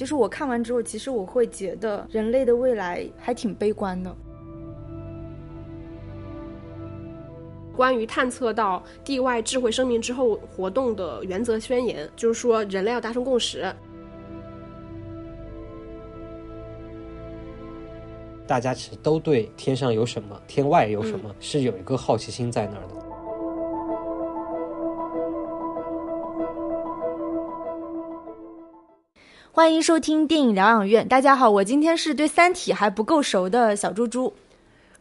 就是我看完之后，其实我会觉得人类的未来还挺悲观的。关于探测到地外智慧生命之后活动的原则宣言，就是说人类要达成共识。大家其实都对天上有什么、天外有什么是有一个好奇心在那儿的。欢迎收听电影疗养院。大家好，我今天是对《三体》还不够熟的小猪猪。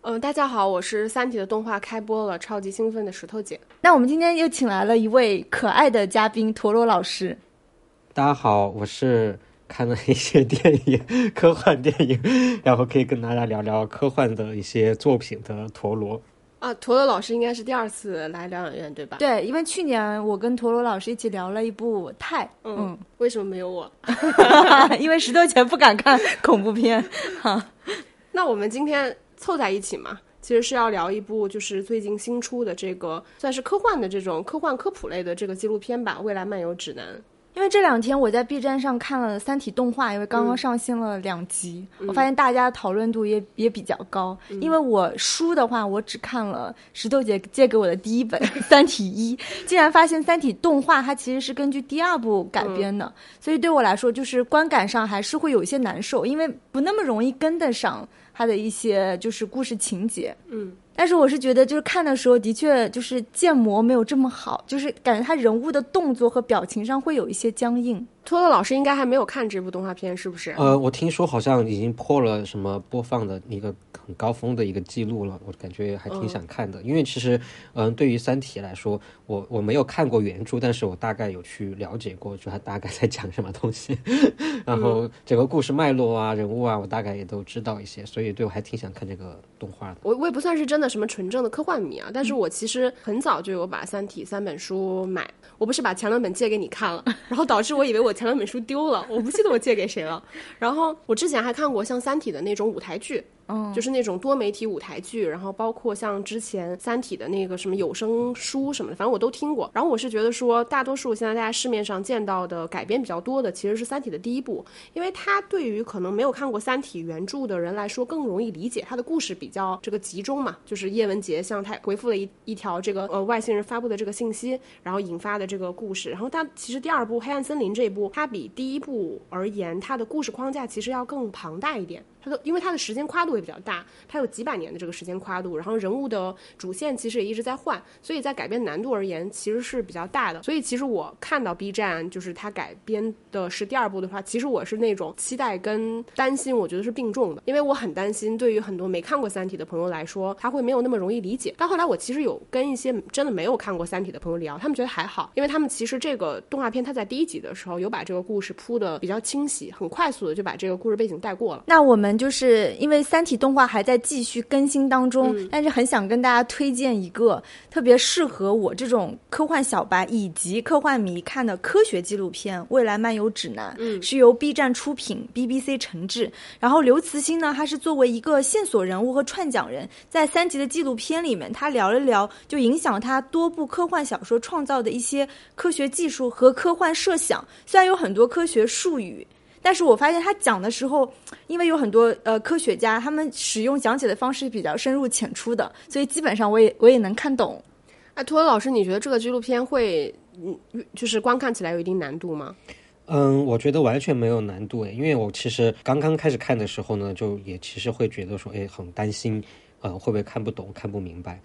嗯，大家好，我是《三体》的动画开播了，超级兴奋的石头姐。那我们今天又请来了一位可爱的嘉宾陀螺老师。大家好，我是看了一些电影，科幻电影，然后可以跟大家聊聊科幻的一些作品的陀螺。啊，陀螺老师应该是第二次来疗养院，对吧？对，因为去年我跟陀螺老师一起聊了一部《泰》，嗯，为什么没有我？因为石头姐不敢看恐怖片。哈，那我们今天。凑在一起嘛，其实是要聊一部就是最近新出的这个算是科幻的这种科幻科普类的这个纪录片吧，《未来漫游指南》。因为这两天我在 B 站上看了《三体》动画，因为刚刚上线了两集，我发现大家讨论度也也比较高。因为我书的话，我只看了石头姐借给我的第一本《三体一》，竟然发现《三体》动画它其实是根据第二部改编的，所以对我来说就是观感上还是会有一些难受，因为不那么容易跟得上。它的一些就是故事情节，嗯，但是我是觉得就是看的时候的确就是建模没有这么好，就是感觉他人物的动作和表情上会有一些僵硬。托托老师应该还没有看这部动画片，是不是？呃，我听说好像已经破了什么播放的一个很高峰的一个记录了，我感觉还挺想看的。因为其实，嗯，对于《三体》来说，我我没有看过原著，但是我大概有去了解过，就它大概在讲什么东西，然后整个故事脉络啊、人物啊，我大概也都知道一些，所以对我还挺想看这个动画的。我我也不算是真的什么纯正的科幻迷啊，但是我其实很早就有把《三体》三本书买，我不是把前两本借给你看了，然后导致我以为我前两本书丢了。我不记得我借给谁了。然后我之前还看过像《三体》的那种舞台剧。嗯，就是那种多媒体舞台剧，然后包括像之前《三体》的那个什么有声书什么的，反正我都听过。然后我是觉得说，大多数现在大家市面上见到的改编比较多的，其实是《三体》的第一部，因为它对于可能没有看过《三体》原著的人来说更容易理解，它的故事比较这个集中嘛，就是叶文洁向他回复了一一条这个呃外星人发布的这个信息，然后引发的这个故事。然后它其实第二部《黑暗森林》这一部，它比第一部而言，它的故事框架其实要更庞大一点。它的因为它的时间跨度也比较大，它有几百年的这个时间跨度，然后人物的主线其实也一直在换，所以在改编难度而言其实是比较大的。所以其实我看到 B 站就是它改编的是第二部的话，其实我是那种期待跟担心，我觉得是并重的，因为我很担心对于很多没看过《三体》的朋友来说，他会没有那么容易理解。但后来我其实有跟一些真的没有看过《三体》的朋友聊，他们觉得还好，因为他们其实这个动画片它在第一集的时候有把这个故事铺的比较清晰，很快速的就把这个故事背景带过了。那我们就是因为《三体》动画还在继续更新当中，但是很想跟大家推荐一个特别适合我这种科幻小白以及科幻迷看的科学纪录片《未来漫游指南》，嗯，是由 B 站出品，BBC 承制。然后刘慈欣呢，他是作为一个线索人物和串讲人，在三集的纪录片里面，他聊了聊就影响他多部科幻小说创造的一些科学技术和科幻设想。虽然有很多科学术语。但是我发现他讲的时候，因为有很多呃科学家，他们使用讲解的方式比较深入浅出的，所以基本上我也我也能看懂。哎，托老师，你觉得这个纪录片会嗯，就是观看起来有一定难度吗？嗯，我觉得完全没有难度诶，因为我其实刚刚开始看的时候呢，就也其实会觉得说，哎，很担心，呃，会不会看不懂、看不明白。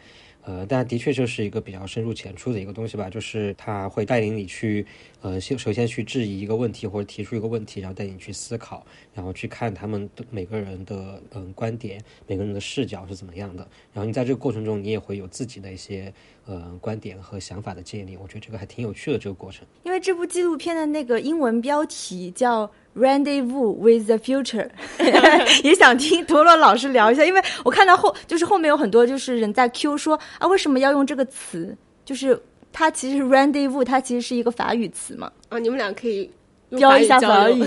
呃，但的确就是一个比较深入浅出的一个东西吧，就是他会带领你去，呃，先首先去质疑一个问题或者提出一个问题，然后带你去思考，然后去看他们的每个人的嗯观点，每个人的视角是怎么样的，然后你在这个过程中，你也会有自己的一些呃观点和想法的建立，我觉得这个还挺有趣的这个过程。因为这部纪录片的那个英文标题叫。Rendezvous with the future，也想听陀螺老师聊一下，因为我看到后就是后面有很多就是人在 Q 说啊，为什么要用这个词？就是它其实 Rendezvous 它其实是一个法语词嘛。啊，你们俩可以教一下法语，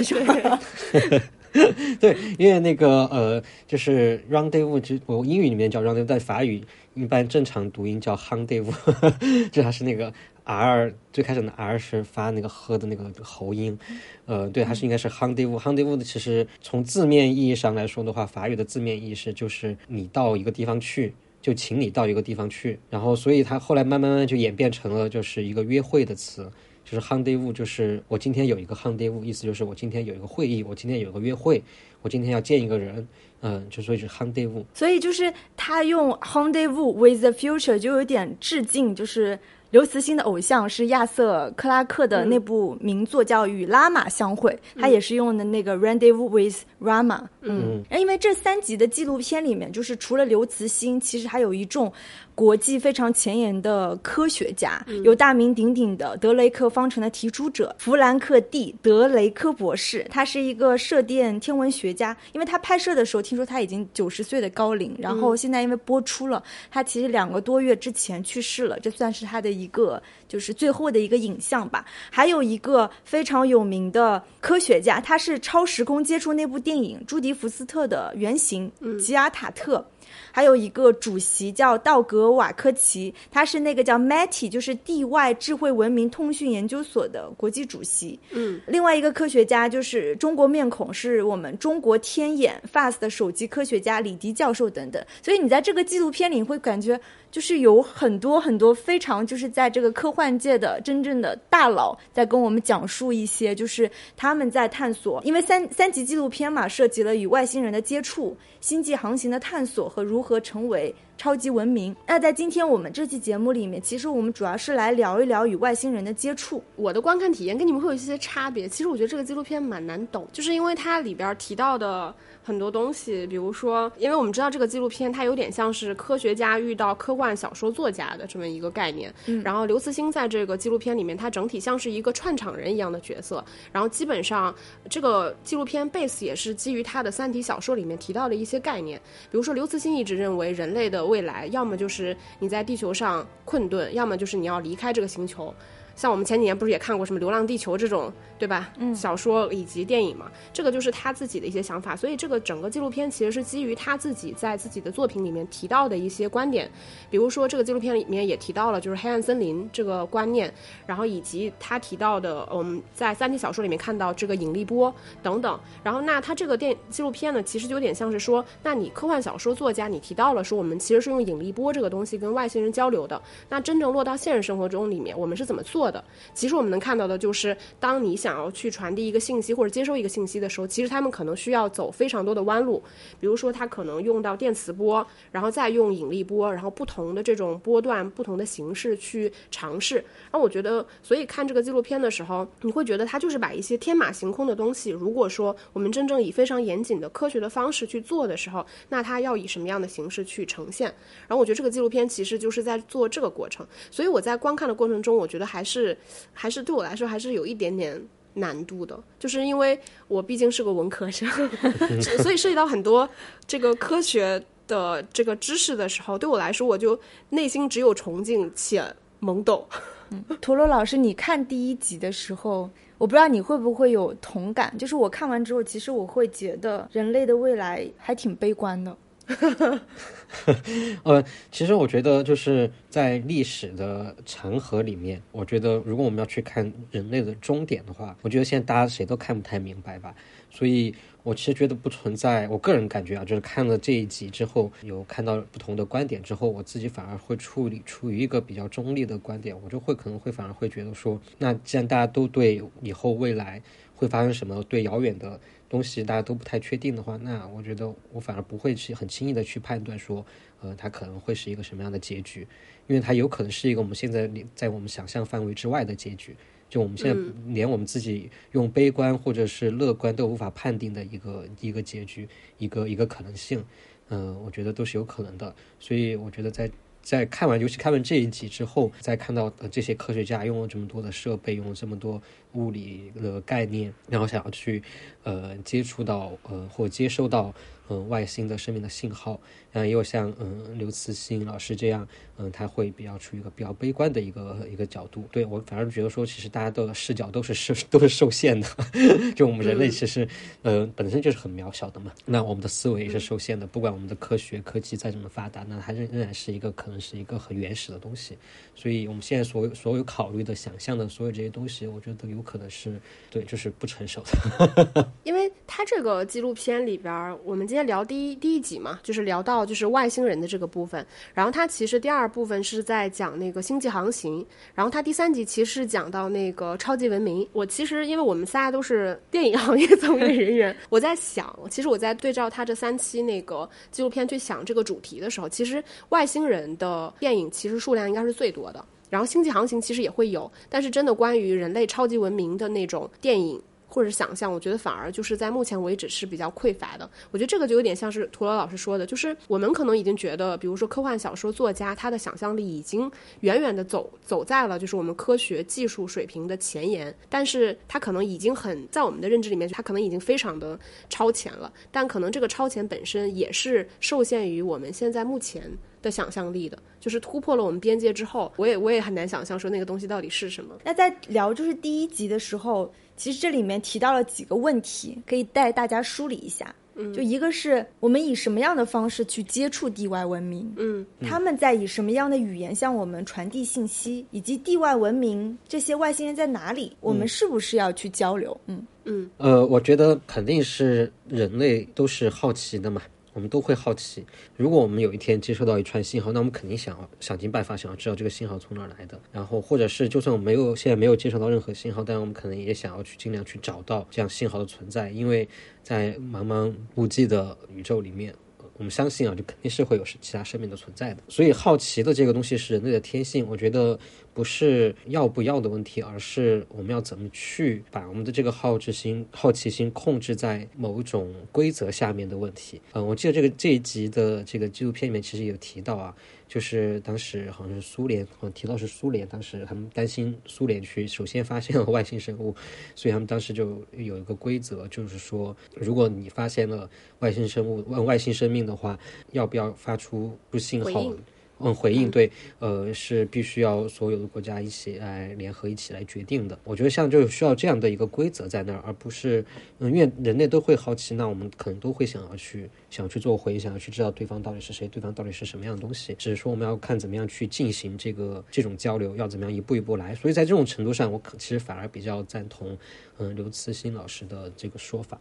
对，因为那个呃，就是 rendezvous，就我英语里面叫 rendezvous，在法语一般正常读音叫 rendezvous，就它是那个 r 最开始的 r 是发那个喝的那个喉音，呃，对，它是应该是 rendezvous。rendezvous 的其实从字面意义上来说的话，法语的字面意思就是你到一个地方去，就请你到一个地方去，然后所以它后来慢慢慢就演变成了就是一个约会的词。就是 rendezvous，就是我今天有一个 rendezvous，意思就是我今天有一个会议，我今天有个约会，我今天要见一个人，嗯，就所以是 rendezvous。所以就是他用 rendezvous with the future 就有点致敬，就是刘慈欣的偶像是亚瑟克拉克的那部名作叫《与拉玛相会》，他也是用的那个 rendezvous with Rama。嗯，因为这三集的纪录片里面，就是除了刘慈欣，其实还有一众。国际非常前沿的科学家，有大名鼎鼎的德雷克方程的提出者弗兰克 ·D· 德雷克博士，他是一个射电天文学家。因为他拍摄的时候，听说他已经九十岁的高龄，然后现在因为播出了，他其实两个多月之前去世了，这算是他的一个就是最后的一个影像吧。还有一个非常有名的科学家，他是《超时空接触》那部电影朱迪福斯特的原型吉尔塔特。还有一个主席叫道格瓦科奇，他是那个叫 Matti，就是地外智慧文明通讯研究所的国际主席。嗯，另外一个科学家就是中国面孔，是我们中国天眼 FAST 的首席科学家李迪教授等等。所以你在这个纪录片里会感觉。就是有很多很多非常就是在这个科幻界的真正的大佬在跟我们讲述一些，就是他们在探索，因为三三集纪录片嘛，涉及了与外星人的接触、星际航行的探索和如何成为超级文明。那在今天我们这期节目里面，其实我们主要是来聊一聊与外星人的接触。我的观看体验跟你们会有一些差别。其实我觉得这个纪录片蛮难懂，就是因为它里边提到的。很多东西，比如说，因为我们知道这个纪录片，它有点像是科学家遇到科幻小说作家的这么一个概念。嗯，然后刘慈欣在这个纪录片里面，他整体像是一个串场人一样的角色。然后基本上，这个纪录片 base 也是基于他的《三体》小说里面提到的一些概念。比如说，刘慈欣一直认为人类的未来，要么就是你在地球上困顿，要么就是你要离开这个星球。像我们前几年不是也看过什么《流浪地球》这种，对吧？嗯，小说以及电影嘛，这个就是他自己的一些想法。所以这个整个纪录片其实是基于他自己在自己的作品里面提到的一些观点。比如说这个纪录片里面也提到了就是黑暗森林这个观念，然后以及他提到的我们在三体小说里面看到这个引力波等等。然后那他这个电纪录片呢，其实就有点像是说，那你科幻小说作家你提到了说我们其实是用引力波这个东西跟外星人交流的，那真正落到现实生活中里面，我们是怎么做？的，其实我们能看到的就是，当你想要去传递一个信息或者接收一个信息的时候，其实他们可能需要走非常多的弯路。比如说，他可能用到电磁波，然后再用引力波，然后不同的这种波段、不同的形式去尝试。然后我觉得，所以看这个纪录片的时候，你会觉得他就是把一些天马行空的东西，如果说我们真正以非常严谨的科学的方式去做的时候，那他要以什么样的形式去呈现？然后我觉得这个纪录片其实就是在做这个过程。所以我在观看的过程中，我觉得还是。是，还是对我来说还是有一点点难度的，就是因为我毕竟是个文科生，所以涉及到很多这个科学的这个知识的时候，对我来说，我就内心只有崇敬且懵懂。嗯，陀螺老师，你看第一集的时候，我不知道你会不会有同感，就是我看完之后，其实我会觉得人类的未来还挺悲观的。呃，其实我觉得就是在历史的长河里面，我觉得如果我们要去看人类的终点的话，我觉得现在大家谁都看不太明白吧。所以我其实觉得不存在，我个人感觉啊，就是看了这一集之后，有看到不同的观点之后，我自己反而会处理处于一个比较中立的观点，我就会可能会反而会觉得说，那既然大家都对以后未来会发生什么，对遥远的。东西大家都不太确定的话，那我觉得我反而不会去很轻易的去判断说，呃，它可能会是一个什么样的结局，因为它有可能是一个我们现在在我们想象范围之外的结局，就我们现在连我们自己用悲观或者是乐观都无法判定的一个一个结局，一个一个可能性，嗯，我觉得都是有可能的，所以我觉得在。在看完，尤其看完这一集之后，再看到这些科学家用了这么多的设备，用了这么多物理的概念，然后想要去，呃，接触到呃或接收到嗯外星的生命的信号，然后也有像嗯刘慈欣老师这样，嗯他会比较处于一个比较悲观的一个一个角度。对我反而觉得说，其实大家的视角都是受 都是受限的，就我们人类其实呃本身就是很渺小的嘛，那我们的思维也是受限的，不管我们的科学科技再怎么发达，那它仍仍然是一个可能是一个很原始的东西。所以我们现在所有所有考虑的、想象的所有这些东西，我觉得都有可能是对，就是不成熟的。因为他这个纪录片里边，我们今天聊第一第一集嘛，就是聊到就是外星人的这个部分，然后它其实第二部分是在讲那个星际航行，然后它第三集其实讲到那个超级文明。我其实因为我们仨都是 电影行业从业人员，我在想，其实我在对照它这三期那个纪录片去想这个主题的时候，其实外星人的电影其实数量应该是最多的。然后星际航行其实也会有，但是真的关于人类超级文明的那种电影或者想象，我觉得反而就是在目前为止是比较匮乏的。我觉得这个就有点像是陀螺老师说的，就是我们可能已经觉得，比如说科幻小说作家他的想象力已经远远的走走在了就是我们科学技术水平的前沿，但是他可能已经很在我们的认知里面，他可能已经非常的超前了，但可能这个超前本身也是受限于我们现在目前。的想象力的，就是突破了我们边界之后，我也我也很难想象说那个东西到底是什么。那在聊就是第一集的时候，其实这里面提到了几个问题，可以带大家梳理一下。嗯，就一个是我们以什么样的方式去接触地外文明，嗯，他们在以什么样的语言向我们传递信息，以及地外文明这些外星人在哪里，我们是不是要去交流？嗯嗯呃，我觉得肯定是人类都是好奇的嘛。我们都会好奇，如果我们有一天接收到一串信号，那我们肯定想要想尽办法想要知道这个信号从哪来的。然后，或者是就算我们没有现在没有接收到任何信号，但我们可能也想要去尽量去找到这样信号的存在，因为在茫茫无际的宇宙里面，我们相信啊，就肯定是会有其他生命的存在的。所以，好奇的这个东西是人类的天性。我觉得不是要不要的问题，而是我们要怎么去把我们的这个好奇心、好奇心控制在某种规则下面的问题。嗯，我记得这个这一集的这个纪录片里面其实有提到啊，就是当时好像是苏联，好像提到是苏联，当时他们担心苏联去首先发现了 外星生物，所以他们当时就有一个规则，就是说，如果你发现了外星生物、外外星生命的话，要不要发出出信号？嗯，回应对，呃，是必须要所有的国家一起来联合一起来决定的。我觉得像就需要这样的一个规则在那儿，而不是，嗯，因为人类都会好奇，那我们可能都会想要去想去做回应，想要去知道对方到底是谁，对方到底是什么样的东西。只是说我们要看怎么样去进行这个这种交流，要怎么样一步一步来。所以在这种程度上，我可其实反而比较赞同，嗯，刘慈欣老师的这个说法。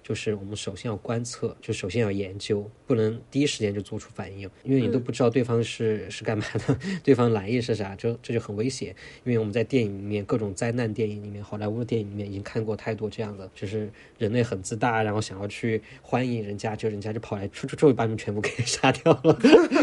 就是我们首先要观测，就首先要研究，不能第一时间就做出反应，因为你都不知道对方是是干嘛的，对方来意是啥，就这就很危险。因为我们在电影里面，各种灾难电影里面，好莱坞的电影里面已经看过太多这样的，就是人类很自大，然后想要去欢迎人家，就人家就跑来出出出把你们全部给 杀掉了。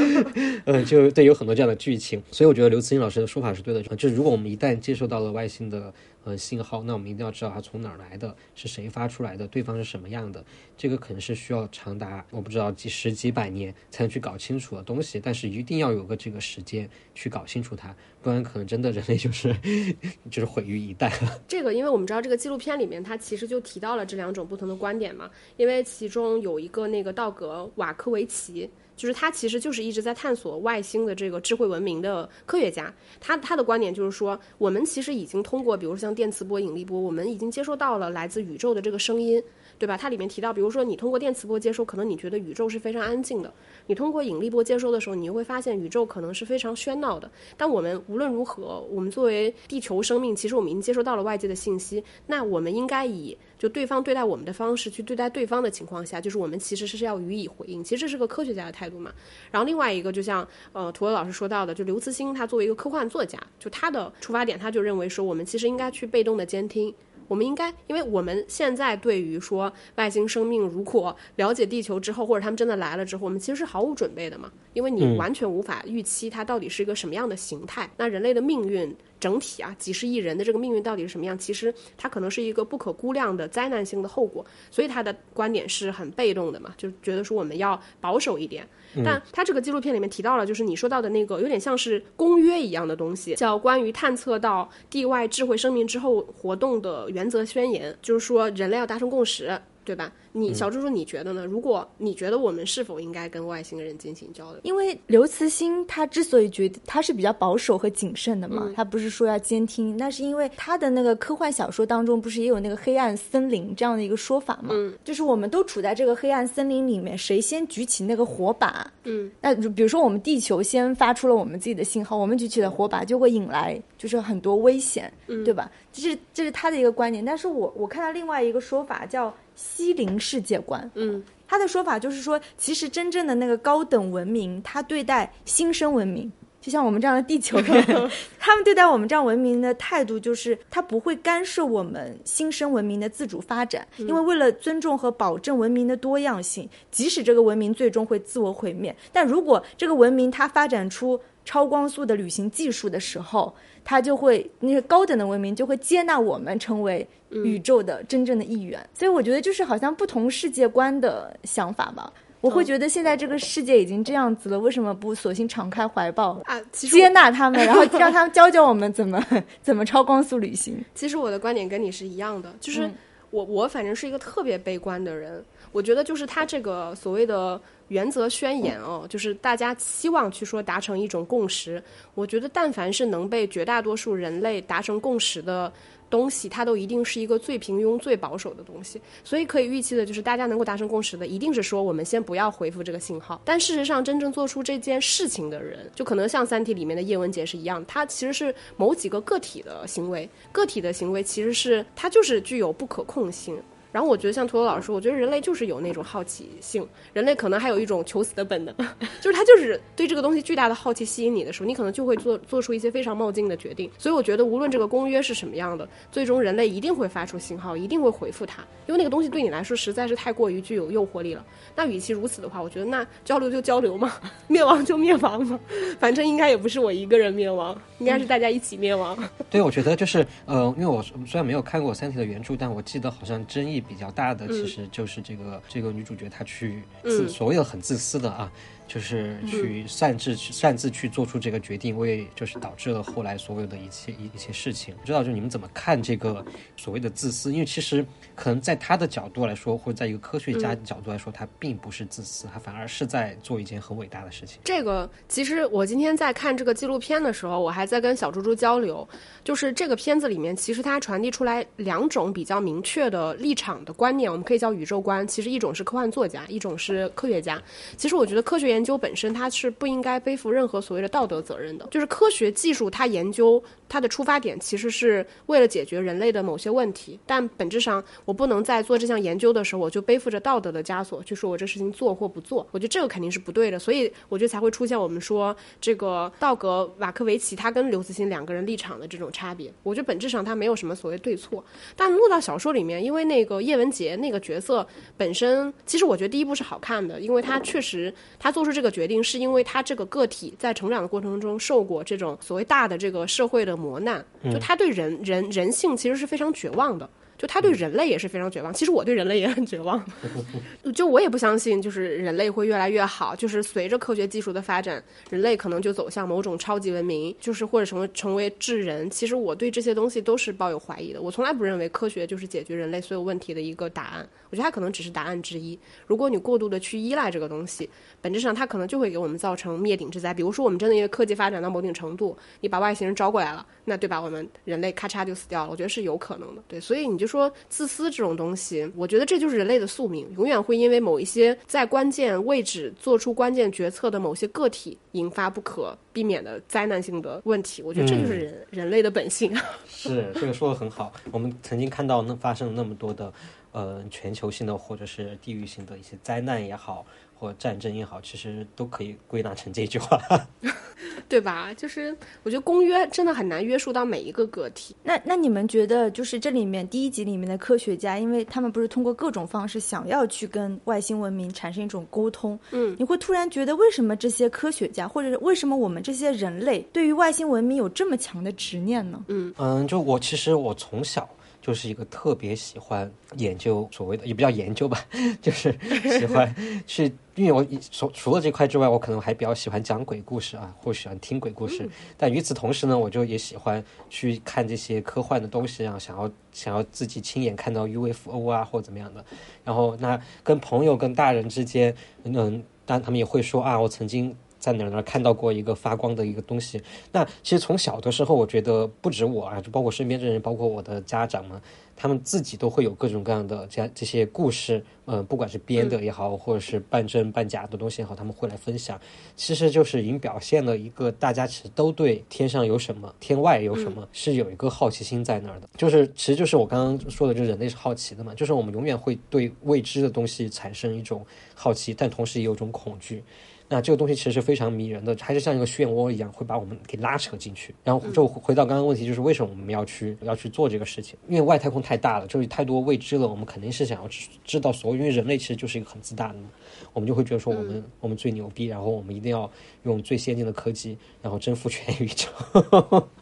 嗯，就对，有很多这样的剧情。所以我觉得刘慈欣老师的说法是对的，就是如果我们一旦接受到了外星的。呃，信号，那我们一定要知道它从哪儿来的，是谁发出来的，对方是什么样的，这个可能是需要长达我不知道几十几百年才能去搞清楚的东西，但是一定要有个这个时间去搞清楚它，不然可能真的人类就是 就是毁于一旦。这个，因为我们知道这个纪录片里面，它其实就提到了这两种不同的观点嘛。因为其中有一个那个道格瓦科维奇，就是他其实就是一直在探索外星的这个智慧文明的科学家。他他的观点就是说，我们其实已经通过，比如像电磁波、引力波，我们已经接收到了来自宇宙的这个声音。对吧？它里面提到，比如说你通过电磁波接收，可能你觉得宇宙是非常安静的；你通过引力波接收的时候，你又会发现宇宙可能是非常喧闹的。但我们无论如何，我们作为地球生命，其实我们已经接收到了外界的信息，那我们应该以就对方对待我们的方式去对待对方的情况下，就是我们其实是要予以回应。其实这是个科学家的态度嘛。然后另外一个，就像呃涂文老师说到的，就刘慈欣他作为一个科幻作家，就他的出发点，他就认为说，我们其实应该去被动的监听。我们应该，因为我们现在对于说外星生命如果了解地球之后，或者他们真的来了之后，我们其实是毫无准备的嘛，因为你完全无法预期它到底是一个什么样的形态。那人类的命运整体啊，几十亿人的这个命运到底是什么样？其实它可能是一个不可估量的灾难性的后果。所以他的观点是很被动的嘛，就觉得说我们要保守一点。但他这个纪录片里面提到了，就是你说到的那个有点像是公约一样的东西，叫关于探测到地外智慧生命之后活动的原则宣言，就是说人类要达成共识。对吧？你小猪猪，你觉得呢？如果你觉得我们是否应该跟外星人进行交流？因为刘慈欣他之所以觉得他是比较保守和谨慎的嘛，他不是说要监听，那是因为他的那个科幻小说当中不是也有那个黑暗森林这样的一个说法嘛？嗯，就是我们都处在这个黑暗森林里面，谁先举起那个火把，嗯，那比如说我们地球先发出了我们自己的信号，我们举起了火把，就会引来就是很多危险，嗯对吧？这是这是他的一个观点，但是我我看到另外一个说法叫西林世界观，嗯，他的说法就是说，其实真正的那个高等文明，他对待新生文明，就像我们这样的地球人，他们对待我们这样文明的态度，就是他不会干涉我们新生文明的自主发展，因为为了尊重和保证文明的多样性，即使这个文明最终会自我毁灭，但如果这个文明它发展出超光速的旅行技术的时候，它就会那些高等的文明就会接纳我们成为宇宙的真正的一员。所以我觉得就是好像不同世界观的想法吧。我会觉得现在这个世界已经这样子了，为什么不索性敞开怀抱啊？其实接纳他们，然后让他们教教我们怎么 怎么超光速旅行。其实我的观点跟你是一样的，就是我我反正是一个特别悲观的人。我觉得就是他这个所谓的原则宣言哦，就是大家期望去说达成一种共识。我觉得但凡是能被绝大多数人类达成共识的。东西它都一定是一个最平庸、最保守的东西，所以可以预期的就是大家能够达成共识的，一定是说我们先不要回复这个信号。但事实上，真正做出这件事情的人，就可能像《三体》里面的叶文洁是一样，他其实是某几个个体的行为，个体的行为其实是它就是具有不可控性。然后我觉得像陀螺老师，我觉得人类就是有那种好奇性，人类可能还有一种求死的本能，就是他就是对这个东西巨大的好奇吸引你的时候，你可能就会做做出一些非常冒进的决定。所以我觉得无论这个公约是什么样的，最终人类一定会发出信号，一定会回复它，因为那个东西对你来说实在是太过于具有诱惑力了。那与其如此的话，我觉得那交流就交流嘛，灭亡就灭亡嘛，反正应该也不是我一个人灭亡，应该是大家一起灭亡。对，我觉得就是呃，因为我虽然没有看过《三体》的原著，但我记得好像争议。比较大的其实就是这个这个女主角她去自所谓的很自私的啊。就是去擅自去擅自去做出这个决定，为就是导致了后来所有的一切一一些事情。不知道就你们怎么看这个所谓的自私？因为其实可能在他的角度来说，或者在一个科学家角度来说，他并不是自私，他反而是在做一件很伟大的事情。这个其实我今天在看这个纪录片的时候，我还在跟小猪猪交流，就是这个片子里面其实它传递出来两种比较明确的立场的观念，我们可以叫宇宙观。其实一种是科幻作家，一种是科学家。其实我觉得科学研究本身它是不应该背负任何所谓的道德责任的，就是科学技术它研究它的出发点其实是为了解决人类的某些问题，但本质上我不能在做这项研究的时候我就背负着道德的枷锁去说我这事情做或不做，我觉得这个肯定是不对的，所以我觉得才会出现我们说这个道格瓦克维奇他跟刘慈欣两个人立场的这种差别，我觉得本质上他没有什么所谓对错，但落到小说里面，因为那个叶文洁那个角色本身，其实我觉得第一部是好看的，因为他确实他做出这个决。决定是因为他这个个体在成长的过程中受过这种所谓大的这个社会的磨难，就他对人人人性其实是非常绝望的。就他对人类也是非常绝望，其实我对人类也很绝望。就我也不相信，就是人类会越来越好。就是随着科学技术的发展，人类可能就走向某种超级文明，就是或者成为成为智人。其实我对这些东西都是抱有怀疑的。我从来不认为科学就是解决人类所有问题的一个答案。我觉得它可能只是答案之一。如果你过度的去依赖这个东西，本质上它可能就会给我们造成灭顶之灾。比如说，我们真的因为科技发展到某种程度，你把外星人招过来了，那对吧？我们人类咔嚓就死掉了。我觉得是有可能的。对，所以你就。说自私这种东西，我觉得这就是人类的宿命，永远会因为某一些在关键位置做出关键决策的某些个体，引发不可避免的灾难性的问题。我觉得这就是人人类的本性。是这个说的很好。我们曾经看到那发生了那么多的呃全球性的或者是地域性的一些灾难也好。或战争也好，其实都可以归纳成这句话，对吧？就是我觉得公约真的很难约束到每一个个体。那那你们觉得，就是这里面第一集里面的科学家，因为他们不是通过各种方式想要去跟外星文明产生一种沟通，嗯，你会突然觉得，为什么这些科学家，或者是为什么我们这些人类，对于外星文明有这么强的执念呢？嗯嗯，就我其实我从小。就是一个特别喜欢研究所谓的，也不叫研究吧，就是喜欢去因为我除除了这块之外，我可能还比较喜欢讲鬼故事啊，或喜欢听鬼故事。但与此同时呢，我就也喜欢去看这些科幻的东西啊，想要想要自己亲眼看到 UFO 啊，或者怎么样的。然后那跟朋友、跟大人之间，嗯，当然他们也会说啊，我曾经。在哪儿哪儿看到过一个发光的一个东西？那其实从小的时候，我觉得不止我啊，就包括身边的人，包括我的家长们，他们自己都会有各种各样的这样这些故事，嗯，不管是编的也好，或者是半真半假的东西也好，他们会来分享。其实就是已经表现了一个大家其实都对天上有什么，天外有什么，是有一个好奇心在那儿的。就是其实就是我刚刚说的，就人类是好奇的嘛，就是我们永远会对未知的东西产生一种好奇，但同时也有种恐惧。那这个东西其实是非常迷人的，还是像一个漩涡一样，会把我们给拉扯进去。然后就回到刚刚问题，就是为什么我们要去要去做这个事情？因为外太空太大了，就是太多未知了。我们肯定是想要知知道所有，因为人类其实就是一个很自大的嘛。我们就会觉得说，我们我们最牛逼，然后我们一定要用最先进的科技，然后征服全宇宙。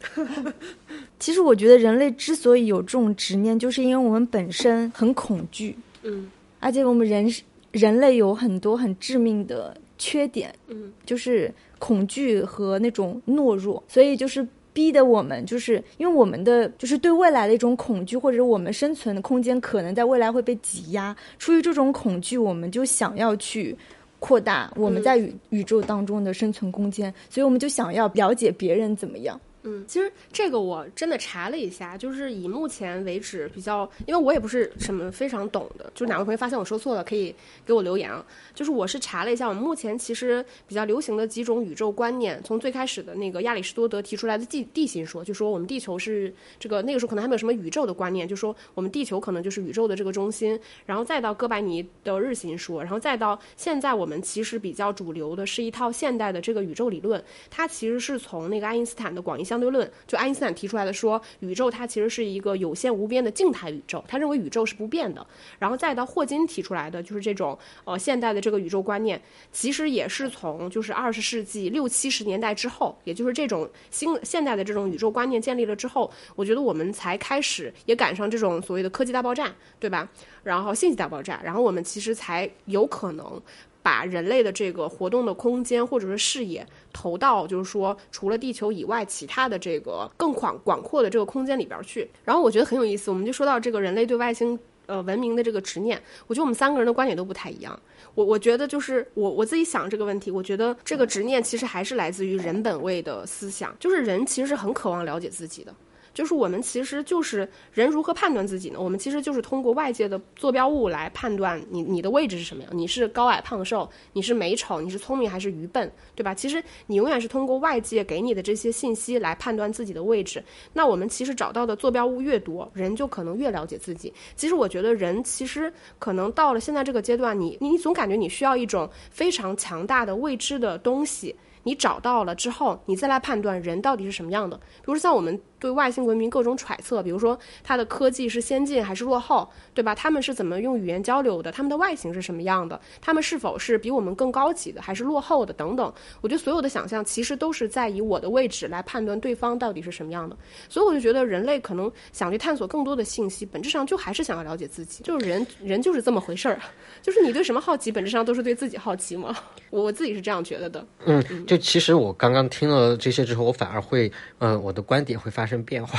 其实我觉得人类之所以有这种执念，就是因为我们本身很恐惧，嗯，而且我们人人类有很多很致命的。缺点，嗯，就是恐惧和那种懦弱，所以就是逼得我们，就是因为我们的就是对未来的一种恐惧，或者我们生存的空间可能在未来会被挤压。出于这种恐惧，我们就想要去扩大我们在宇宇宙当中的生存空间，所以我们就想要了解别人怎么样。嗯，其实这个我真的查了一下，就是以目前为止比较，因为我也不是什么非常懂的，就是哪位朋友发现我说错了，可以给我留言啊。就是我是查了一下，我们目前其实比较流行的几种宇宙观念，从最开始的那个亚里士多德提出来的地地心说，就说我们地球是这个那个时候可能还没有什么宇宙的观念，就说我们地球可能就是宇宙的这个中心，然后再到哥白尼的日心说，然后再到现在我们其实比较主流的是一套现代的这个宇宙理论，它其实是从那个爱因斯坦的广义相。相对论，就爱因斯坦提出来的，说宇宙它其实是一个有限无边的静态宇宙，他认为宇宙是不变的。然后再到霍金提出来的，就是这种呃现代的这个宇宙观念，其实也是从就是二十世纪六七十年代之后，也就是这种新现代的这种宇宙观念建立了之后，我觉得我们才开始也赶上这种所谓的科技大爆炸，对吧？然后信息大爆炸，然后我们其实才有可能。把人类的这个活动的空间或者是视野投到，就是说除了地球以外，其他的这个更广广阔的这个空间里边去。然后我觉得很有意思，我们就说到这个人类对外星呃文明的这个执念。我觉得我们三个人的观点都不太一样。我我觉得就是我我自己想这个问题，我觉得这个执念其实还是来自于人本位的思想，就是人其实是很渴望了解自己的。就是我们其实就是人如何判断自己呢？我们其实就是通过外界的坐标物来判断你你的位置是什么样。你是高矮胖瘦，你是美丑，你是聪明还是愚笨，对吧？其实你永远是通过外界给你的这些信息来判断自己的位置。那我们其实找到的坐标物越多，人就可能越了解自己。其实我觉得人其实可能到了现在这个阶段，你你总感觉你需要一种非常强大的未知的东西，你找到了之后，你再来判断人到底是什么样的。比如说像我们。对外星文明各种揣测，比如说它的科技是先进还是落后，对吧？他们是怎么用语言交流的？他们的外形是什么样的？他们是否是比我们更高级的，还是落后的？等等。我觉得所有的想象其实都是在以我的位置来判断对方到底是什么样的。所以我就觉得人类可能想去探索更多的信息，本质上就还是想要了解自己。就是人人就是这么回事儿，就是你对什么好奇，本质上都是对自己好奇嘛。我我自己是这样觉得的。嗯，就其实我刚刚听了这些之后，我反而会，呃，我的观点会发生。变化，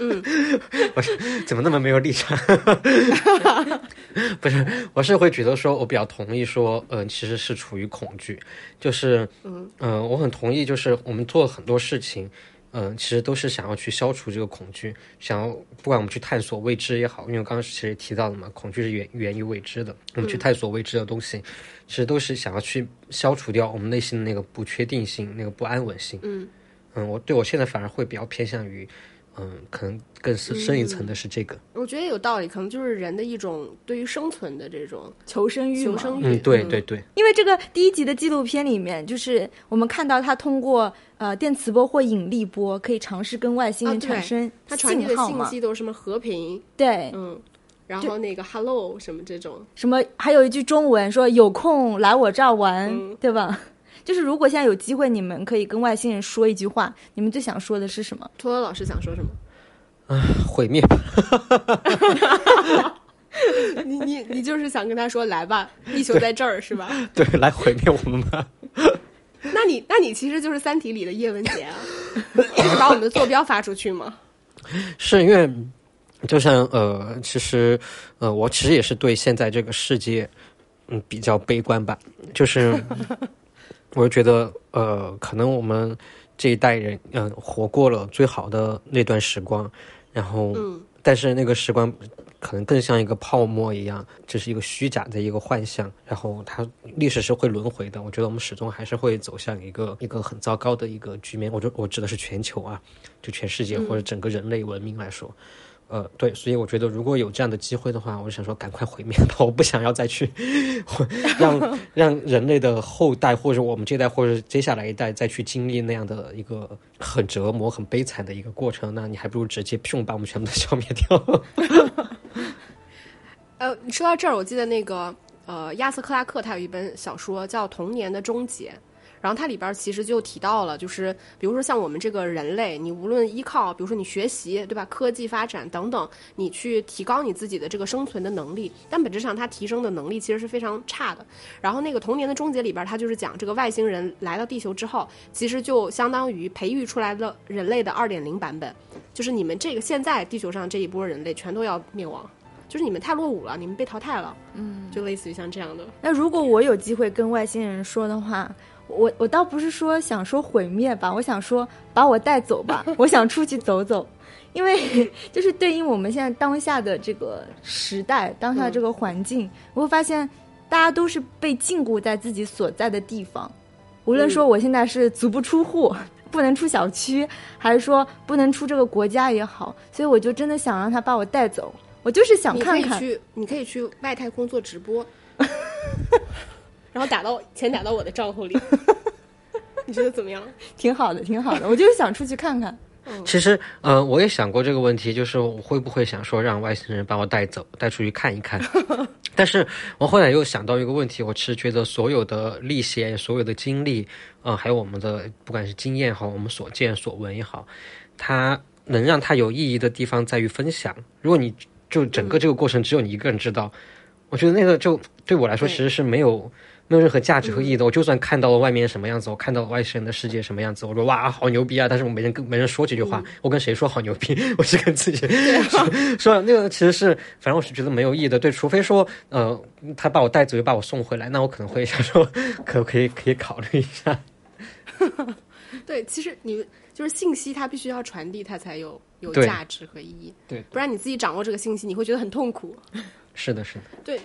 嗯，我是怎么那么没有立场？不是，我是会觉得说，我比较同意说，嗯，其实是处于恐惧，就是，嗯，嗯，我很同意，就是我们做了很多事情，嗯，其实都是想要去消除这个恐惧，想要不管我们去探索未知也好，因为刚刚其实提到了嘛，恐惧是源源于未知的，我们去探索未知的东西，其实都是想要去消除掉我们内心的那个不确定性、那个不安稳性，嗯。嗯，我对我现在反而会比较偏向于，嗯，可能更深深一层的是这个。我觉得有道理，可能就是人的一种对于生存的这种求生欲。求生欲，嗯，对对对。因为这个第一集的纪录片里面，就是我们看到他通过呃电磁波或引力波，可以尝试跟外星人产生他传递的信息都是什么和平？对，嗯，然后那个 hello 什么这种，什么还有一句中文说有空来我这儿玩，对吧？就是如果现在有机会，你们可以跟外星人说一句话，你们最想说的是什么？托托老师想说什么？啊，毁灭吧！你你你就是想跟他说来吧，地球在这儿是吧？对，来毁灭我们吧。那你那你其实就是《三体》里的叶文洁啊，是把我们的坐标发出去吗？是因为，就像呃，其实呃，我其实也是对现在这个世界，嗯，比较悲观吧。就是，我就觉得呃，可能我们这一代人，嗯、活过了最好的那段时光，然后，嗯但是那个时光可能更像一个泡沫一样，这是一个虚假的一个幻象，然后它历史是会轮回的。我觉得我们始终还是会走向一个一个很糟糕的一个局面。我就我指的是全球啊，就全世界或者整个人类文明来说。呃，对，所以我觉得如果有这样的机会的话，我就想说赶快毁灭吧，我不想要再去 让让人类的后代或者我们这代或者接下来一代再去经历那样的一个很折磨、很悲惨的一个过程，那你还不如直接砰把我们全部都 消灭掉。呃，你说到这儿，我记得那个呃，亚瑟克拉克他有一本小说叫《童年的终结》，然后它里边其实就提到了，就是比如说像我们这个人类，你无论依靠，比如说你学习，对吧？科技发展等等，你去提高你自己的这个生存的能力，但本质上它提升的能力其实是非常差的。然后那个《童年的终结》里边，它就是讲这个外星人来到地球之后，其实就相当于培育出来的人类的二点零版本，就是你们这个现在地球上这一波人类全都要灭亡。就是你们太落伍了，你们被淘汰了，嗯，就类似于像这样的，那如果我有机会跟外星人说的话，我我倒不是说想说毁灭吧，我想说把我带走吧，我想出去走走，因为就是对应我们现在当下的这个时代，当下这个环境，我会发现大家都是被禁锢在自己所在的地方，无论说我现在是足不出户。不能出小区，还是说不能出这个国家也好，所以我就真的想让他把我带走。我就是想看看，你可以去，你可以去外太空做直播，然后打到钱打到我的账户里，你觉得怎么样？挺好的，挺好的。我就是想出去看看。其实，呃，我也想过这个问题，就是我会不会想说让外星人把我带走，带出去看一看。但是我后来又想到一个问题，我其实觉得所有的历险、所有的经历，呃，还有我们的不管是经验也好，我们所见所闻也好，它能让它有意义的地方在于分享。如果你就整个这个过程只有你一个人知道，我觉得那个就对我来说其实是没有。没有任何价值和意义的。我就算看到了外面什么样子，我看到了外星人的世界什么样子，我说哇，好牛逼啊！但是我没人跟没人说这句话，我跟谁说好牛逼？我是跟自己 说说那个，其实是反正我是觉得没有意义的。对，除非说呃，他把我带走又把我送回来，那我可能会想说，可不可以可以考虑一下。对，其实你就是信息，它必须要传递，它才有有价值和意义。对，不然你自己掌握这个信息，你会觉得很痛苦。是的，是的，对，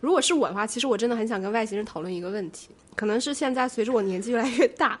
如果是我的话，其实我真的很想跟外星人讨论一个问题，可能是现在随着我年纪越来越大，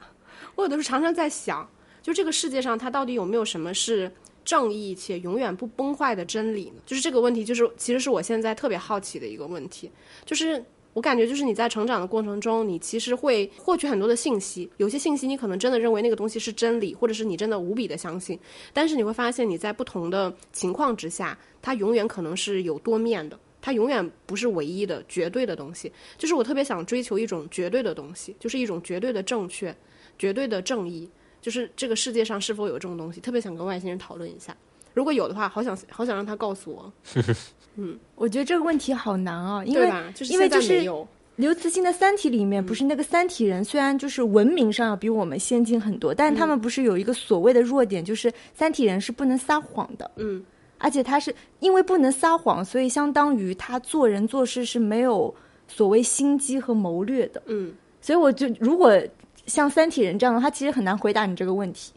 我有的时候常常在想，就这个世界上它到底有没有什么是正义且永远不崩坏的真理呢？就是这个问题，就是其实是我现在特别好奇的一个问题，就是。我感觉就是你在成长的过程中，你其实会获取很多的信息，有些信息你可能真的认为那个东西是真理，或者是你真的无比的相信，但是你会发现你在不同的情况之下，它永远可能是有多面的。它永远不是唯一的、绝对的东西。就是我特别想追求一种绝对的东西，就是一种绝对的正确、绝对的正义。就是这个世界上是否有这种东西，特别想跟外星人讨论一下。如果有的话，好想好想让他告诉我，嗯我觉得这个问题好难啊，因为对吧？就是现在因为就是没有刘慈欣的《三体》里面，不是那个三体人，虽然就是文明上要比我们先进很多，但是他们不是有一个所谓的弱点，就是三体人是不能撒谎的，嗯，而且他是因为不能撒谎，所以相当于他做人做事是没有所谓心机和谋略的，嗯，所以我就如果像三体人这样的，他其实很难回答你这个问题，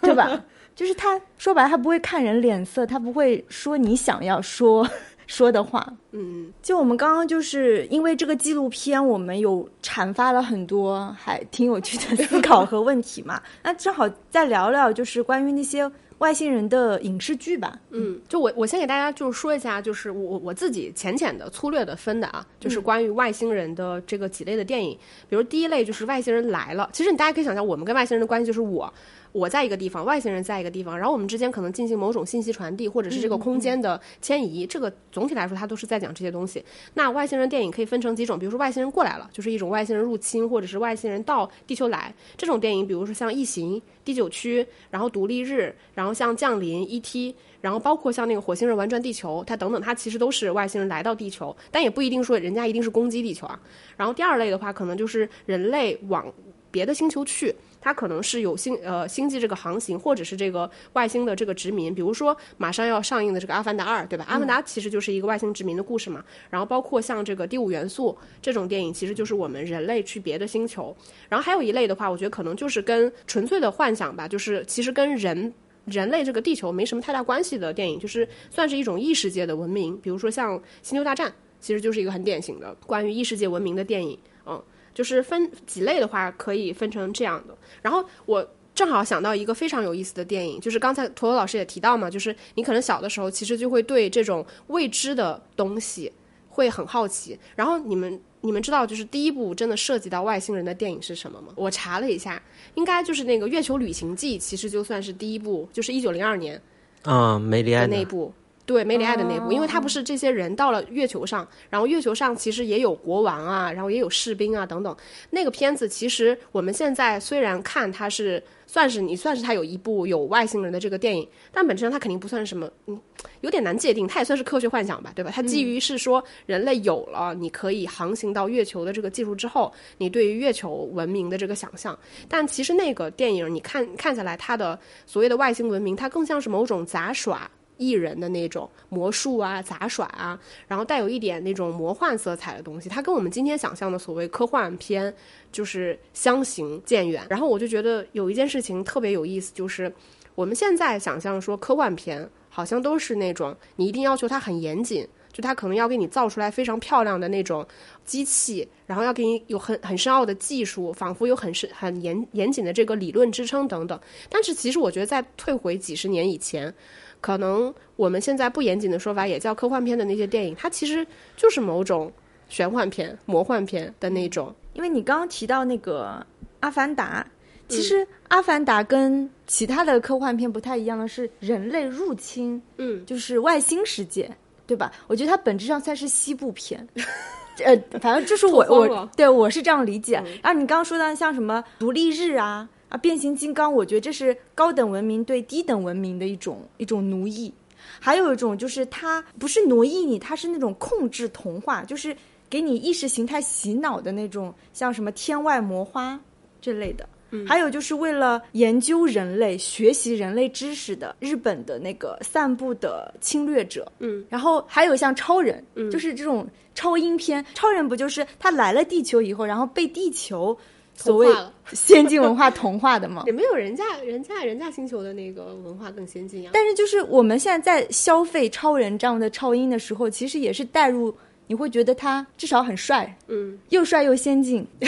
对吧？就是他说白了，他不会看人脸色，他不会说你想要说 说的话，嗯，就我们刚刚就是因为这个纪录片，我们有阐发了很多还挺有趣的思考和问题嘛。那正好再聊聊，就是关于那些外星人的影视剧吧。嗯，就我我先给大家就是说一下，就是我我自己浅浅的、粗略的分的啊，就是关于外星人的这个几类的电影。比如第一类就是外星人来了，其实你大家可以想象，我们跟外星人的关系就是我，我在一个地方，外星人在一个地方，然后我们之间可能进行某种信息传递，或者是这个空间的迁移。这个总体来说，它都是在讲这些东西。那外星人电影可以分成几种，比如说外星人过来了，就是一种外星人入侵，或者是外星人到地球来这种电影，比如说像《异形》《第九区》，然后《独立日》，然后像《降临》《E.T.》。然后包括像那个火星人玩转地球，它等等，它其实都是外星人来到地球，但也不一定说人家一定是攻击地球啊。然后第二类的话，可能就是人类往别的星球去，它可能是有星呃星际这个航行，或者是这个外星的这个殖民。比如说马上要上映的这个《阿凡达二》，对吧？《阿凡达》其实就是一个外星殖民的故事嘛。然后包括像这个《第五元素》这种电影，其实就是我们人类去别的星球。然后还有一类的话，我觉得可能就是跟纯粹的幻想吧，就是其实跟人。人类这个地球没什么太大关系的电影，就是算是一种异世界的文明，比如说像《星球大战》，其实就是一个很典型的关于异世界文明的电影。嗯，就是分几类的话，可以分成这样的。然后我正好想到一个非常有意思的电影，就是刚才陀螺老师也提到嘛，就是你可能小的时候其实就会对这种未知的东西会很好奇，然后你们。你们知道，就是第一部真的涉及到外星人的电影是什么吗？我查了一下，应该就是那个《月球旅行记》，其实就算是第一部，就是一九零二年，啊，梅里爱的那部。对梅里爱的那部，因为他不是这些人到了月球上，然后月球上其实也有国王啊，然后也有士兵啊等等。那个片子其实我们现在虽然看它是算是你算是它有一部有外星人的这个电影，但本质上它肯定不算是什么，嗯，有点难界定。它也算是科学幻想吧，对吧？它基于是说人类有了你可以航行到月球的这个技术之后，你对于月球文明的这个想象。但其实那个电影你看看下来，它的所谓的外星文明，它更像是某种杂耍。艺人的那种魔术啊、杂耍啊，然后带有一点那种魔幻色彩的东西，它跟我们今天想象的所谓科幻片就是相形渐远。然后我就觉得有一件事情特别有意思，就是我们现在想象说科幻片好像都是那种你一定要求它很严谨，就它可能要给你造出来非常漂亮的那种机器，然后要给你有很很深奥的技术，仿佛有很深很严严谨的这个理论支撑等等。但是其实我觉得在退回几十年以前。可能我们现在不严谨的说法也叫科幻片的那些电影，它其实就是某种玄幻片、魔幻片的那种。因为你刚刚提到那个《阿凡达》，其实《阿凡达》跟其他的科幻片不太一样的是，人类入侵，嗯，就是外星世界，对吧？我觉得它本质上算是西部片，呃，反正就是我我对我是这样理解。然后你刚刚说的像什么独立日啊。啊，变形金刚，我觉得这是高等文明对低等文明的一种一种奴役，还有一种就是它不是奴役你，它是那种控制同化，就是给你意识形态洗脑的那种，像什么天外魔花这类的。嗯，还有就是为了研究人类、学习人类知识的日本的那个散布的侵略者。嗯，然后还有像超人，嗯，就是这种超英片，超人不就是他来了地球以后，然后被地球。所谓先进文化同化的嘛？也没有人家人家人家星球的那个文化更先进呀。但是就是我们现在在消费超人这样的超英的时候，其实也是带入，你会觉得他至少很帅，嗯，又帅又先进。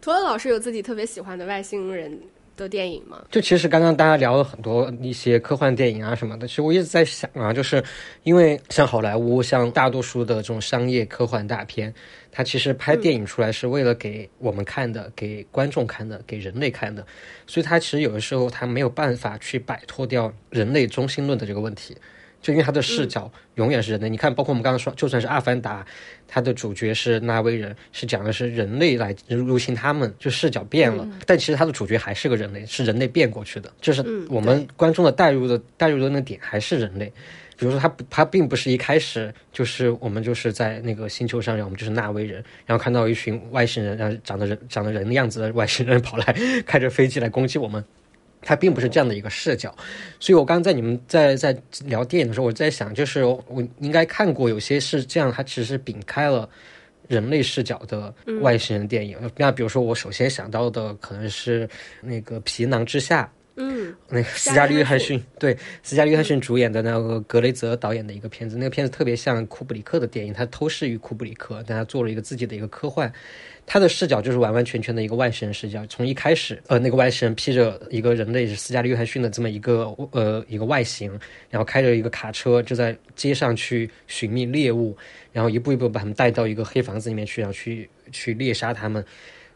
陀螺老师有自己特别喜欢的外星人。的电影吗？就其实刚刚大家聊了很多一些科幻电影啊什么的，其实我一直在想啊，就是因为像好莱坞，像大多数的这种商业科幻大片，它其实拍电影出来是为了给我们看的，给观众看的，给人类看的，所以他其实有的时候他没有办法去摆脱掉人类中心论的这个问题。就因为他的视角永远是人类，你看，包括我们刚刚说，就算是《阿凡达》，它的主角是纳威人，是讲的是人类来入侵他们，就视角变了，但其实他的主角还是个人类，是人类变过去的，就是我们观众的带入的带入的那点还是人类。比如说，他他并不是一开始就是我们就是在那个星球上，然后我们就是纳威人，然后看到一群外星人，然后长得人长得人的样子的外星人跑来开着飞机来攻击我们。它并不是这样的一个视角，所以我刚刚在你们在在聊电影的时候，我在想，就是我应该看过有些是这样，它其实摒开了人类视角的外星人电影。那比如说，我首先想到的可能是那个《皮囊之下》，嗯，那个斯嘉丽·约翰逊，对，斯嘉丽·约翰逊主演的那个格雷泽导演的一个片子，那个片子特别像库布里克的电影，他偷师于库布里克，但他做了一个自己的一个科幻。他的视角就是完完全全的一个外星人视角，从一开始，呃，那个外星人披着一个人类是斯嘉丽约翰逊的这么一个呃一个外形，然后开着一个卡车就在街上去寻觅猎物，然后一步一步把他们带到一个黑房子里面去，然后去去猎杀他们，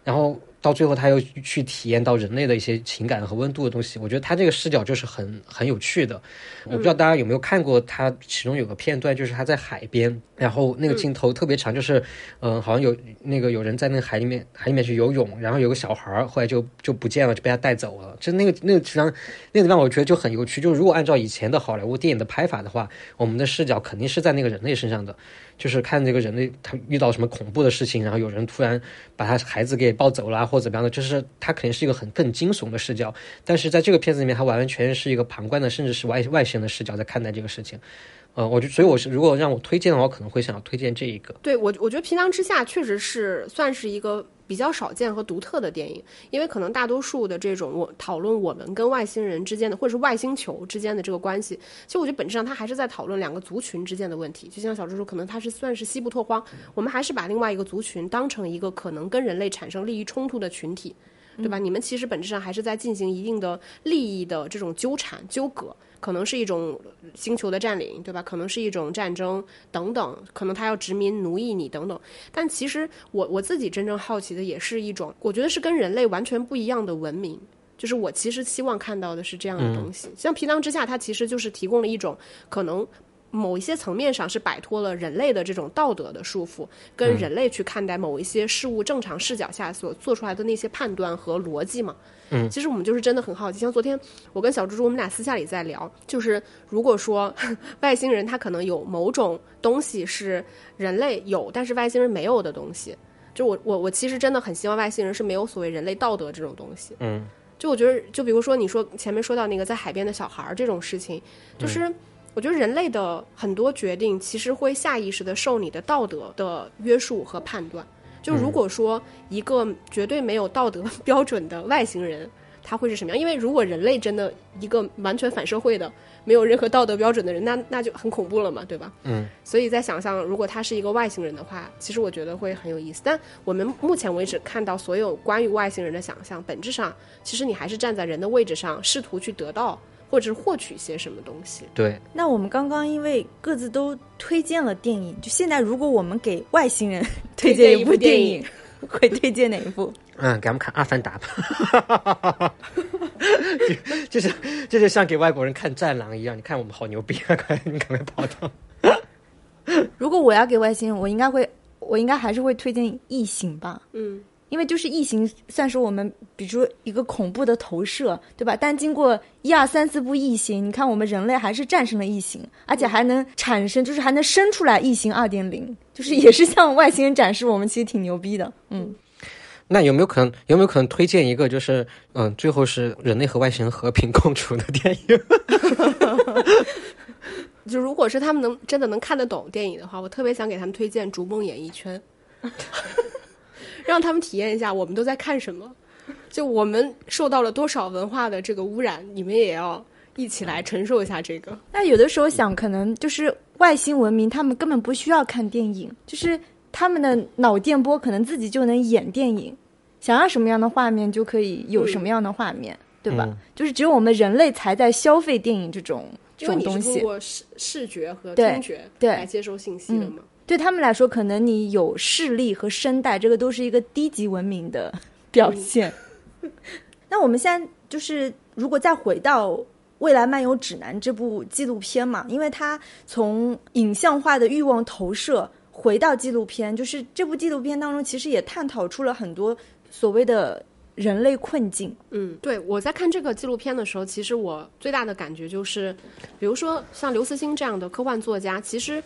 然后到最后他又去体验到人类的一些情感和温度的东西，我觉得他这个视角就是很很有趣的。我不知道大家有没有看过他其中有个片段，就是他在海边，然后那个镜头特别长，就是嗯、好像有那个有人在那个海里面海里面去游泳，然后有个小孩儿后来就就不见了，就被他带走了。就那个那个地方那个地方，我觉得就很有趣。就如果按照以前的好莱坞电影的拍法的话，我们的视角肯定是在那个人类身上的。就是看这个人类他遇到什么恐怖的事情，然后有人突然把他孩子给抱走了，或者怎么样的，就是他肯定是一个很更惊悚的视角。但是在这个片子里面，他完完全全是一个旁观的，甚至是外外星人的视角在看待这个事情。呃，我就所以我是如果让我推荐的话，我可能会想要推荐这一个。对我，我觉得《皮囊之下》确实是算是一个比较少见和独特的电影，因为可能大多数的这种我讨论我们跟外星人之间的，或者是外星球之间的这个关系，其实我觉得本质上它还是在讨论两个族群之间的问题。就像小猪说，可能它是算是西部拓荒，我们还是把另外一个族群当成一个可能跟人类产生利益冲突的群体。对吧？你们其实本质上还是在进行一定的利益的这种纠缠、纠葛，可能是一种星球的占领，对吧？可能是一种战争等等，可能他要殖民、奴役你等等。但其实我我自己真正好奇的也是一种，我觉得是跟人类完全不一样的文明。就是我其实希望看到的是这样的东西，像《皮囊之下》，它其实就是提供了一种可能某一些层面上是摆脱了人类的这种道德的束缚，跟人类去看待某一些事物正常视角下所做出来的那些判断和逻辑嘛。嗯，其实我们就是真的很好奇，像昨天我跟小猪猪我们俩私下里在聊，就是如果说 外星人他可能有某种东西是人类有，但是外星人没有的东西，就我我我其实真的很希望外星人是没有所谓人类道德这种东西。嗯，就我觉得，就比如说你说前面说到那个在海边的小孩儿这种事情，就是我觉得人类的很多决定其实会下意识的受你的道德的约束和判断。就如果说一个绝对没有道德标准的外星人，他会是什么样？因为如果人类真的一个完全反社会的、没有任何道德标准的人，那那就很恐怖了嘛，对吧？嗯。所以在想象，如果他是一个外星人的话，其实我觉得会很有意思。但我们目前为止看到所有关于外星人的想象，本质上其实你还是站在人的位置上，试图去得到或者是获取一些什么东西。对，那我们刚刚因为各自都推荐了电影，就现在如果我们给外星人推荐一部电影，会推荐哪一部？嗯，给他们看《阿凡达》吧，就就是这就像给外国人看《战狼》一样，你看我们好牛逼啊！快，你赶快跑到。如果我要给外星人，我应该会，我应该还是会推荐《异形》吧。嗯，因为就是《异形》算是我们，比如说一个恐怖的投射，对吧？但经过一二三四部《异形》，你看我们人类还是战胜了异形，而且还能产生，就是还能生出来异形二点零，就是也是向外星人展示我们其实挺牛逼的。嗯，那有没有可能？有没有可能推荐一个，就是嗯，最后是人类和外星人和平共处的电影？就如果是他们能真的能看得懂电影的话，我特别想给他们推荐《逐梦演艺圈》，让他们体验一下我们都在看什么。就我们受到了多少文化的这个污染，你们也要一起来承受一下这个。那有的时候想，可能就是外星文明，他们根本不需要看电影，就是他们的脑电波可能自己就能演电影，想要什么样的画面就可以有什么样的画面，对吧？嗯就是只有我们人类才在消费电影这种这因为你是通种东西。过视视觉和听觉对来接收信息的嘛。对他们来说，可能你有视力和声带，这个都是一个低级文明的表现。那我们现在就是，如果再回到《未来漫游指南》这部纪录片嘛，因为它从影像化的欲望投射回到纪录片，就是这部纪录片当中，其实也探讨出了很多所谓的人类困境。嗯，对，我在看这个纪录片的时候，其实我最大的感觉就是，比如说像刘慈欣这样的科幻作家，其实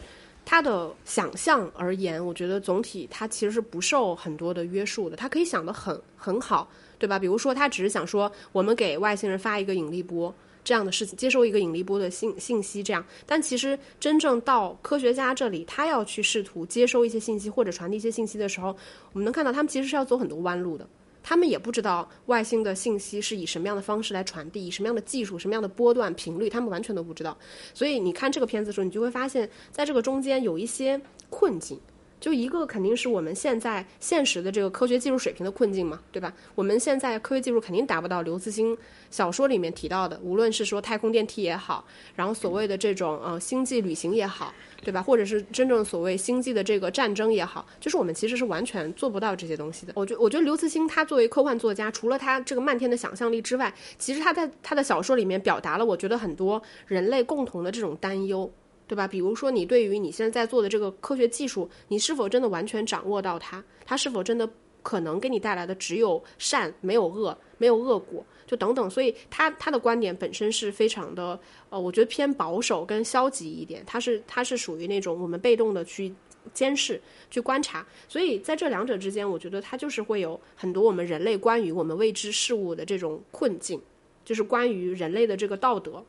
他的想象而言，我觉得总体他其实是不受很多的约束的，他可以想得很很好，对吧？比如说他只是想说，我们给外星人发一个引力波。这样的事情，接收一个引力波的信信息，这样，但其实真正到科学家这里，他要去试图接收一些信息或者传递一些信息的时候，我们能看到他们其实是要走很多弯路的。他们也不知道外星的信息是以什么样的方式来传递，以什么样的技术、什么样的波段、频率，他们完全都不知道。所以你看这个片子的时候，你就会发现，在这个中间有一些困境，就一个肯定是我们现在现实的这个科学技术水平的困境嘛，对吧？我们现在科学技术肯定达不到刘慈欣小说里面提到的，无论是说太空电梯也好，然后所谓的这种呃星际旅行也好，对吧？或者是真正所谓星际的这个战争也好，就是我们其实是完全做不到这些东西的。我觉我觉得刘慈欣他作为科幻作家，除了他这个漫天的想象力之外，其实他在他的小说里面表达了我觉得很多人类共同的这种担忧。对吧？比如说，你对于你现在在做的这个科学技术，你是否真的完全掌握到它？它是否真的可能给你带来的只有善，没有恶，没有恶果，就等等。所以，他他的观点本身是非常的，呃，我觉得偏保守跟消极一点。他是他是属于那种我们被动的去监视、去观察。所以，在这两者之间，我觉得他就是会有很多我们人类关于我们未知事物的这种困境，就是关于人类的这个道德。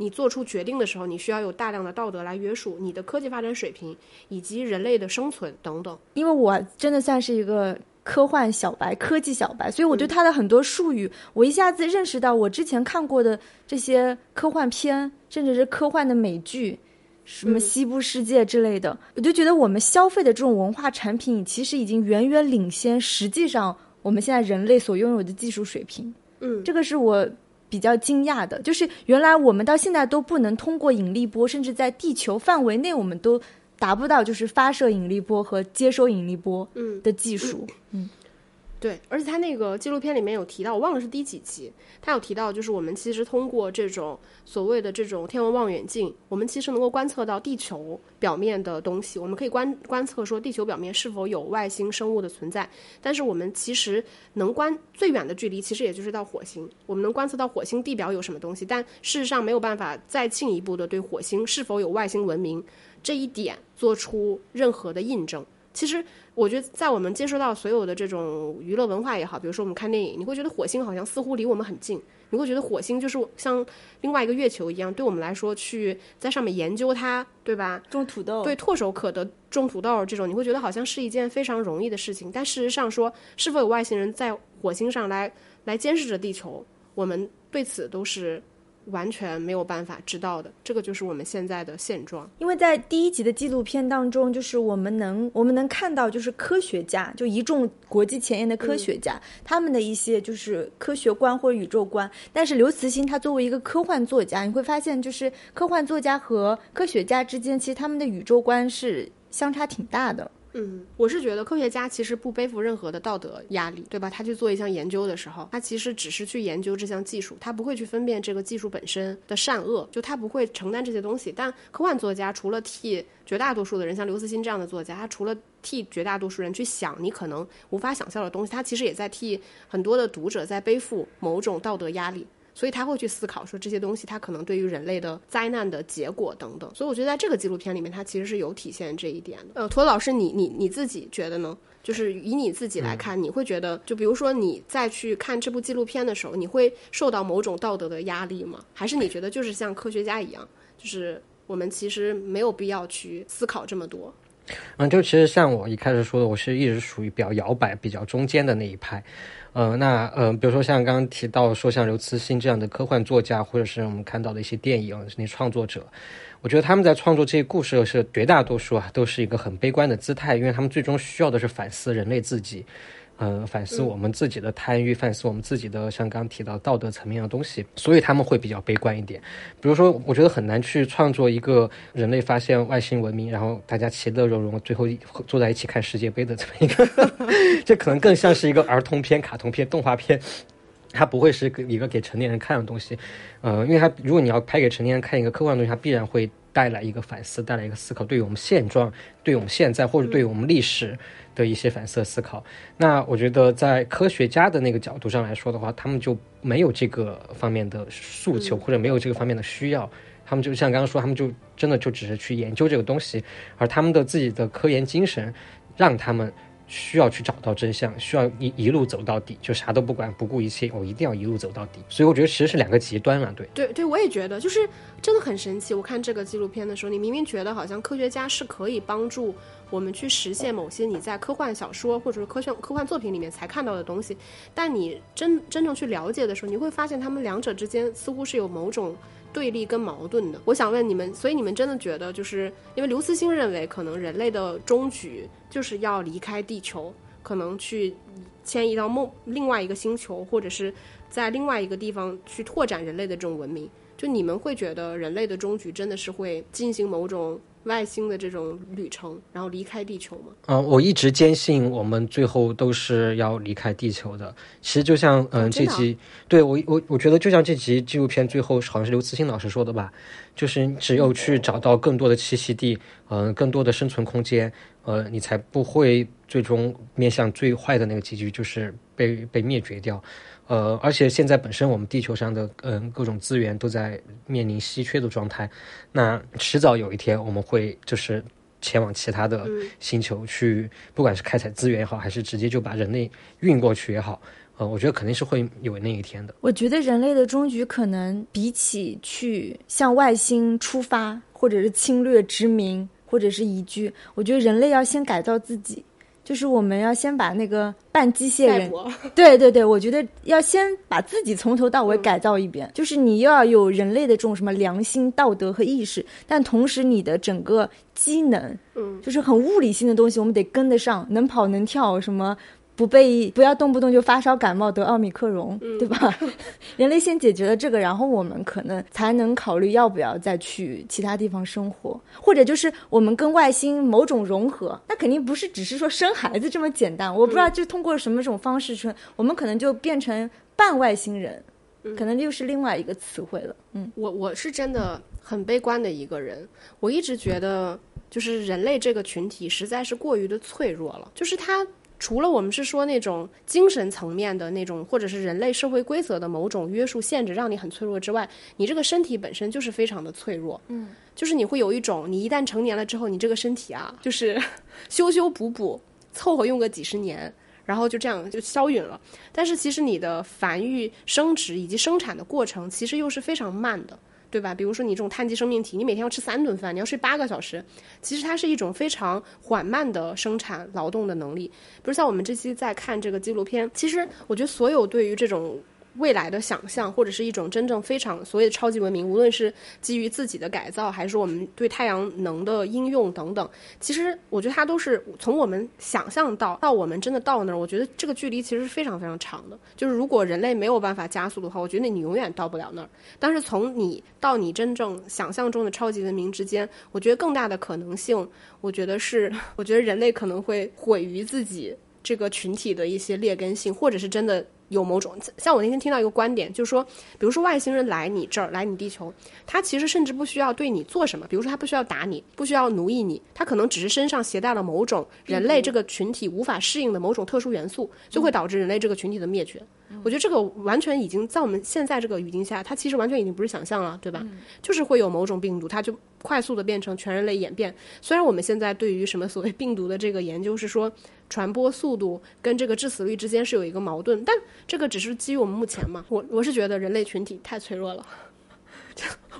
你做出决定的时候，你需要有大量的道德来约束你的科技发展水平，以及人类的生存等等。因为我真的算是一个科幻小白、科技小白，所以我对它的很多术语，我一下子认识到，我之前看过的这些科幻片，甚至是科幻的美剧，什么《西部世界》之类的，我就觉得我们消费的这种文化产品，其实已经远远领先实际上我们现在人类所拥有的技术水平。嗯，这个是我。比较惊讶的就是，原来我们到现在都不能通过引力波，甚至在地球范围内，我们都达不到就是发射引力波和接收引力波的技术。嗯。对，而且他那个纪录片里面有提到，我忘了是第几集，他有提到，就是我们其实通过这种所谓的这种天文望远镜，我们其实能够观测到地球表面的东西，我们可以观观测说地球表面是否有外星生物的存在。但是我们其实能观最远的距离，其实也就是到火星，我们能观测到火星地表有什么东西，但事实上没有办法再进一步的对火星是否有外星文明这一点做出任何的印证。其实，我觉得在我们接收到所有的这种娱乐文化也好，比如说我们看电影，你会觉得火星好像似乎离我们很近，你会觉得火星就是像另外一个月球一样，对我们来说去在上面研究它，对吧？种土豆，对，唾手可得种土豆这种，你会觉得好像是一件非常容易的事情。但事实上说，是否有外星人在火星上来来监视着地球，我们对此都是。完全没有办法知道的，这个就是我们现在的现状。因为在第一集的纪录片当中，就是我们能我们能看到，就是科学家，就一众国际前沿的科学家，他们的一些就是科学观或者宇宙观。但是刘慈欣他作为一个科幻作家，你会发现，就是科幻作家和科学家之间，其实他们的宇宙观是相差挺大的。嗯，我是觉得科学家其实不背负任何的道德压力，对吧？他去做一项研究的时候，他其实只是去研究这项技术，他不会去分辨这个技术本身的善恶，就他不会承担这些东西。但科幻作家除了替绝大多数的人，像刘慈欣这样的作家，他除了替绝大多数人去想你可能无法想象的东西，他其实也在替很多的读者在背负某种道德压力。所以他会去思考说这些东西，它可能对于人类的灾难的结果等等。所以我觉得在这个纪录片里面，它其实是有体现这一点的。呃，涂老师，你你你自己觉得呢？就是以你自己来看，你会觉得，就比如说你再去看这部纪录片的时候，你会受到某种道德的压力吗？还是你觉得就是像科学家一样，就是我们其实没有必要去思考这么多？嗯，就其实像我一开始说的，我是一直属于比较摇摆、比较中间的那一派。呃，那呃，比如说像刚刚提到说像刘慈欣这样的科幻作家，或者是我们看到的一些电影那些创作者，我觉得他们在创作这些故事是绝大多数啊，都是一个很悲观的姿态，因为他们最终需要的是反思人类自己。呃，反思我们自己的贪欲，反思我们自己的像刚提到道德层面的东西，所以他们会比较悲观一点。比如说，我觉得很难去创作一个人类发现外星文明，然后大家其乐融融，最后坐在一起看世界杯的这么一个，这可能更像是一个儿童片、卡通片、动画片，它不会是一个给成年人看的东西。呃，因为它如果你要拍给成年人看一个科幻东西，它必然会带来一个反思，带来一个思考，对于我们现状，对于我们现在，或者对于我们历史。的一些反思思考，那我觉得在科学家的那个角度上来说的话，他们就没有这个方面的诉求，或者没有这个方面的需要，他们就像刚刚说，他们就真的就只是去研究这个东西，而他们的自己的科研精神，让他们。需要去找到真相，需要一一路走到底，就啥都不管，不顾一切，我一定要一路走到底。所以我觉得其实是两个极端了，对。对对，我也觉得，就是真的很神奇。我看这个纪录片的时候，你明明觉得好像科学家是可以帮助我们去实现某些你在科幻小说或者是科幻科幻作品里面才看到的东西，但你真真正去了解的时候，你会发现他们两者之间似乎是有某种对立跟矛盾的。我想问你们，所以你们真的觉得，就是因为刘慈欣认为，可能人类的终局就是要离开地球，可能去迁移到梦另外一个星球，或者是在另外一个地方去拓展人类的这种文明。就你们会觉得人类的终局真的是会进行某种外星的这种旅程，然后离开地球吗？嗯、我一直坚信我们最后都是要离开地球的。其实就像嗯、这集，对我我我觉得就像这集纪录片最后好像是刘慈欣老师说的吧，就是只有去找到更多的栖息地，嗯、更多的生存空间，呃，你才不会最终面向最坏的那个结局，就是被被灭绝掉。呃，而且现在本身我们地球上的嗯、各种资源都在面临稀缺的状态，那迟早有一天我们会就是前往其他的星球去，不管是开采资源也好，还是直接就把人类运过去也好，呃，我觉得肯定是会有那一天的。我觉得人类的终局可能比起去向外星出发，或者是侵略殖民，或者是移居，我觉得人类要先改造自己。就是我们要先把那个半机械人，对对对，我觉得要先把自己从头到尾改造一遍，就是你又要有人类的这种什么良心、道德和意识，但同时你的整个机能，嗯，就是很物理性的东西，我们得跟得上，能跑能跳，什么不被不要动不动就发烧感冒得奥密克戎，对吧？人类先解决了这个，然后我们可能才能考虑要不要再去其他地方生活，或者就是我们跟外星某种融合，那肯定不是只是说生孩子这么简单，我不知道就通过什么种方式去，我们可能就变成半外星人。可能又是另外一个词汇了，嗯，我我是真的很悲观的一个人，我一直觉得就是人类这个群体实在是过于的脆弱了，就是它。除了我们是说那种精神层面的那种，或者是人类社会规则的某种约束限制，让你很脆弱之外，你这个身体本身就是非常的脆弱。嗯，就是你会有一种，你一旦成年了之后，你这个身体啊，就是修修补补，凑合用个几十年，然后就这样就消陨了。但是其实你的繁育、生殖以及生产的过程，其实又是非常慢的。对吧？比如说你这种碳基生命体，你每天要吃三顿饭，你要睡八个小时，其实它是一种非常缓慢的生产劳动的能力。比如像我们这期在看这个纪录片，其实我觉得所有对于这种未来的想象，或者是一种真正非常所谓的超级文明，无论是基于自己的改造，还是我们对太阳能的应用等等，其实我觉得它都是从我们想象到到我们真的到那儿，我觉得这个距离其实是非常非常长的。就是如果人类没有办法加速的话，我觉得你永远到不了那儿。但是从你到你真正想象中的超级文明之间，我觉得更大的可能性，我觉得是，我觉得人类可能会毁于自己这个群体的一些劣根性，或者是真的有某种。像我那天听到一个观点，就是说，比如说外星人来你这儿，来你地球，他其实甚至不需要对你做什么，比如说他不需要打你，不需要奴役你，他可能只是身上携带了某种人类这个群体无法适应的某种特殊元素，就会导致人类这个群体的灭绝。我觉得这个完全已经在我们现在这个语境下，它其实完全已经不是想象了，对吧？就是会有某种病毒，它就快速的变成全人类演变。虽然我们现在对于什么所谓病毒的这个研究是说传播速度跟这个致死率之间是有一个矛盾，但这个只是基于我们目前嘛。我我是觉得人类群体太脆弱了，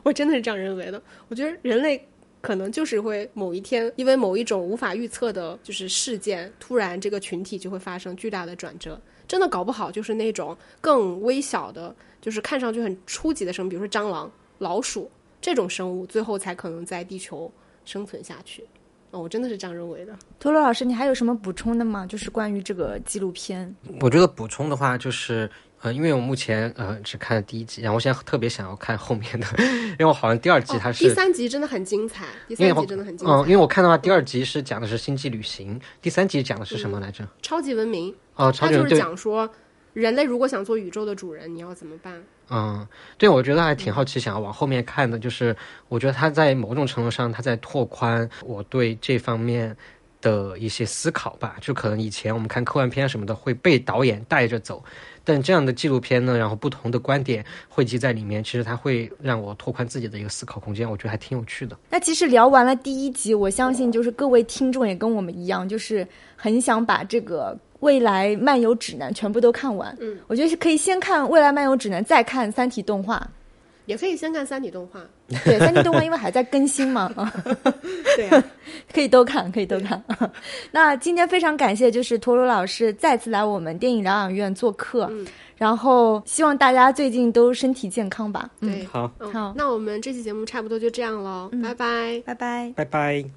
我真的是这样认为的。我觉得人类。可能就是会某一天，因为某一种无法预测的，就是事件，突然这个群体就会发生巨大的转折。真的搞不好就是那种更微小的，就是看上去很初级的生物，比如说蟑螂、老鼠这种生物，最后才可能在地球生存下去。哦，我真的是这样认为的。托罗老师，你还有什么补充的吗？就是关于这个纪录片。我觉得补充的话就是，呃，因为我目前呃只看了第一集，然后我现在特别想要看后面的，因为我好像第二集它是、哦、第三集真的很精彩，第三集真的很精彩。嗯，因为我看的话，第二集是讲的是星际旅行，第三集讲的是什么来着？超级文明。哦，超级文明。它就是讲说，人类如果想做宇宙的主人，你要怎么办？嗯，对，我觉得还挺好奇，想要往后面看的，就是我觉得他在某种程度上，他在拓宽我对这方面的一些思考吧。就可能以前我们看科幻片什么的会被导演带着走，但这样的纪录片呢，然后不同的观点汇集在里面，其实它会让我拓宽自己的一个思考空间，我觉得还挺有趣的。那其实聊完了第一集，我相信就是各位听众也跟我们一样，就是很想把这个。未来漫游指南全部都看完，嗯，我觉得是可以先看未来漫游指南，再看三体动画，也可以先看三体动画。对，三体动画因为还在更新嘛，啊，对啊、可以都看，可以都看。那今天非常感谢，就是陀螺老师再次来我们电影疗养院做客，嗯然后希望大家最近都身体健康吧。嗯，对，好那我们这期节目差不多就这样喽，拜拜。拜拜。拜拜。